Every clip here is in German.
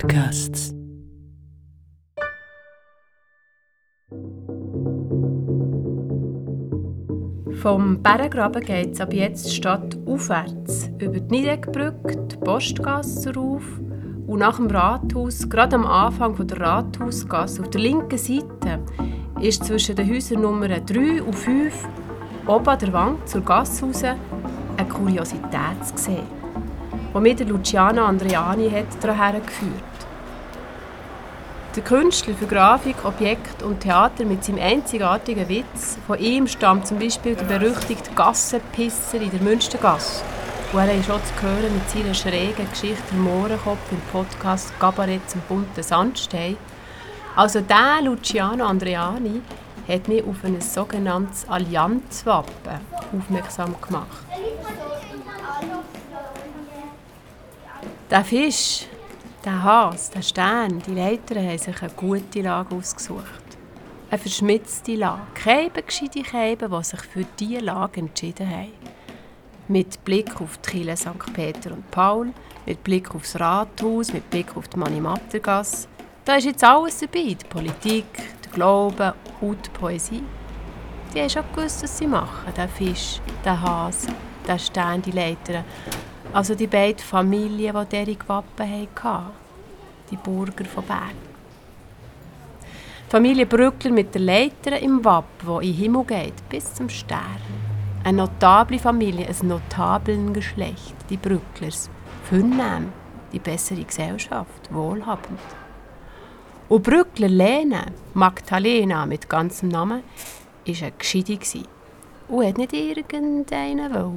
Podcasts. Vom Bergengraben geht es ab jetzt Stadt aufwärts, über die Niedeckbrücke, die Postgasse rauf und nach dem Rathaus, gerade am Anfang von der Rathausgasse, auf der linken Seite, ist zwischen den Häusern Nummer 3 und 5 oben an der Wand zur Gasse raus eine Kuriosität zu sehen, die mir Luciano Andreani hat daran geführt. Der Künstler für Grafik, Objekt und Theater mit seinem einzigartigen Witz, von ihm stammt zum Beispiel der berüchtigte Gassenpisser in der Münstergasse, wo er schon zu hören mit seiner schrägen Geschichte «Der Mohrenkopf» im Podcast «Gabarett zum bunten Sandstein». Also der Luciano Andreani hat mich auf ein sogenanntes Allianzwappen aufmerksam gemacht. Der Fisch, der Hase, der Stern, die Leiter haben sich eine gute Lage ausgesucht. Eine verschmitzte Lage. Keine gescheite Käbe, die sich für diese Lage entschieden haben. Mit Blick auf die Kirche St. Peter und Paul, mit Blick auf das Rathaus, mit Blick auf die Manimattergasse. Da ist jetzt alles dabei. Die Politik, der Glaube und die Poesie. Die haben schon gewusst, was sie machen. Der Fisch, der Hase, der Stern, die Leiter. Also die beiden Familien, die diese Wappen hatten. Die Bürger von Bern. Die Familie Brückler mit der Leiter im Wappen, wo in den Himmel geht, bis zum Stern. Eine notable Familie, ein notables Geschlecht, die Brücklers. Vornehm, die bessere Gesellschaft, wohlhabend. Und Brückler Lene, Magdalena mit ganzem Namen, war eine Gescheite und hat nicht irgendeinen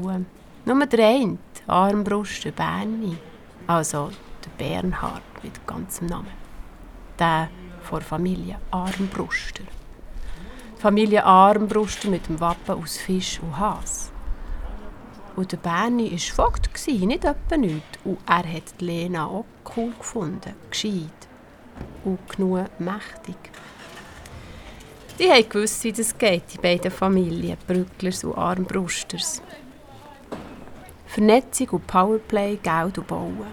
wollen. Nur der eine, Armbruster Berni, also der Bernhard mit ganzem Namen. Der von der Familie Armbruster. Familie Armbruster mit dem Wappen aus Fisch und Has. Und der Berni war Vogt, nicht etwa nichts. Und er hat Lena auch cool gefunden, gescheit und genug mächtig. Die haben gewusst, wie das geht, die beiden Familien, Brücklers und Armbrusters. Vernetzung und Powerplay, Geld und Bauen.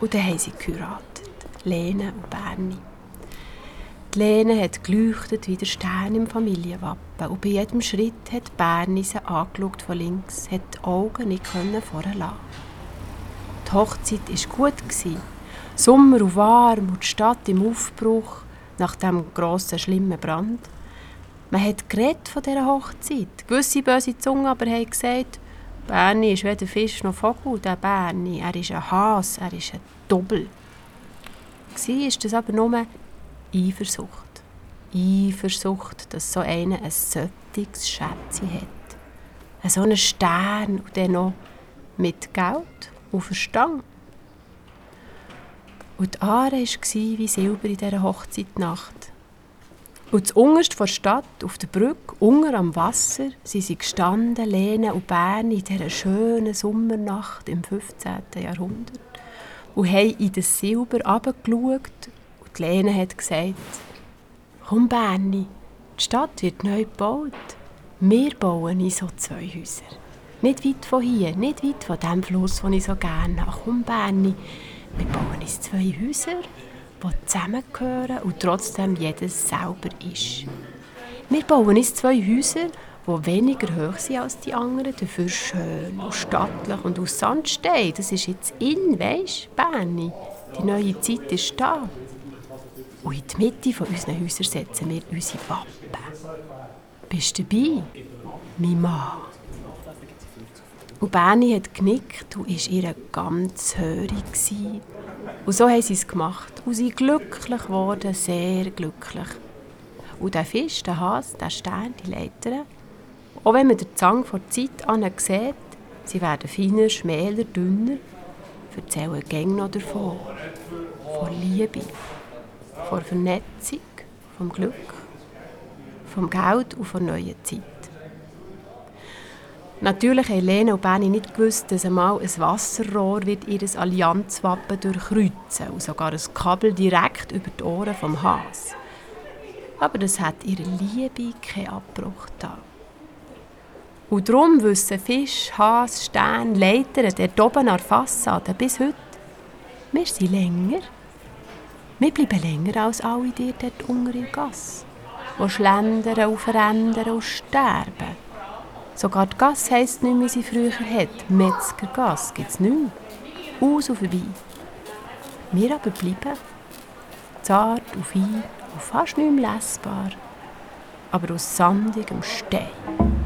Und dann haben sie geheiratet, Lene und Berni. Die Lene hat geleuchtet wie der Stern im Familienwappen und bei jedem Schritt hat Berni sie angeschaut von links, hat die Augen nicht vorher lassen. Die Hochzeit war gut. Sommer und warm und die Stadt im Aufbruch nach dem grossen, schlimmen Brand. Man hat geredet von dieser Hochzeit. Gewisse böse Zungen aber haben gesagt, Berni ist weder Fisch noch Vogel, der Berni. Er ist ein Has, er ist ein Doppel. War das aber nur Eifersucht. Eifersucht, dass so einer ein solches Schätzchen hat. So einen Stern und dann noch mit Geld und Verstand. Und die Aare war wie Silber in dieser Hochzeitnacht. Und zuunterst vor der Stadt, auf der Brücke, unter am Wasser, sind sie gestanden, Lene und Berni, in dieser schönen Sommernacht im 15. Jahrhundert und haben in das Silber herabgeschaut und Lene hat gesagt, «Komm Berni, die Stadt wird neu gebaut. Wir bauen in so zwei Häuser. Nicht weit von hier, nicht weit von dem Fluss, den ich so gerne habe. Komm Berni, wir bauen uns zwei Häuser die zusammengehören und trotzdem jedes selber ist. Wir bauen uns zwei Häuser, die weniger hoch sind als die anderen, dafür schön und stattlich und aus Sandstein. Das ist jetzt in, weisst Berni? Die neue Zeit ist da. Und in die Mitte von unseren Häusern setzen wir unsere Wappen. Bist du dabei? Mein Mann. Und Berni hat genickt und war ihr ganz hörig. Und so haben sie es gemacht. Und sie glücklich geworden, sehr glücklich. Und der Fisch, der Hase, der Stern, die Leiter, auch wenn man den Zang vor der Zeit an sieht, sie werden feiner, schmäler, dünner, erzählen gäng noch davon. Von Liebe, von Vernetzung, vom Glück, vom Geld und von neuer Zeit. Natürlich haben Lena und Benny nicht gewusst, dass einmal ein Wasserrohr wird ihr Allianzwappen durchkreuzen und sogar ein Kabel direkt über die Ohren vom Has. Aber das hat ihre Liebe keinen Abbruch da. Und darum wissen Fisch, Has, Stern, Leiter, der oben an der Fassade bis heute, wir sind länger, Wir bleiben länger als alle dir dort unter in Gasse, die schlendern und verändern und sterben. Sogar die Gasse heisst nicht mehr, wie sie früher hat. Metzgergasse gibt es nicht mehr. Aus und vorbei. Wir aber bleiben zart und fein und fast nicht mehr lesbar, aber aus sandigem Stein.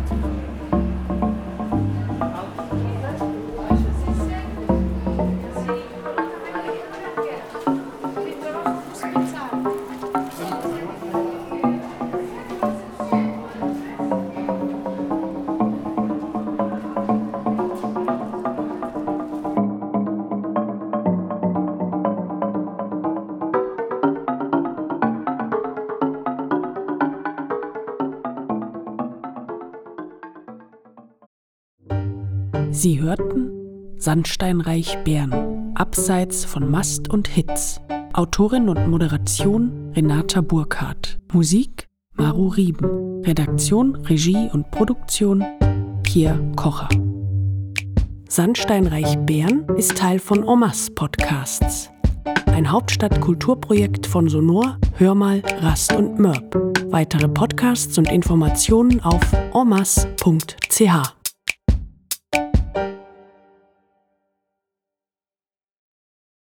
Sie hörten Sandsteinreich Bern, abseits von Mast und Hits. Autorin und Moderation Renata Burkhardt. Musik Maru Rieben. Redaktion, Regie und Produktion Pierre Kocher. Sandsteinreich Bern ist Teil von Omas Podcasts. Ein Hauptstadtkulturprojekt von Sonor, Hörmal, Rast und Mörb. Weitere Podcasts und Informationen auf omas.ch.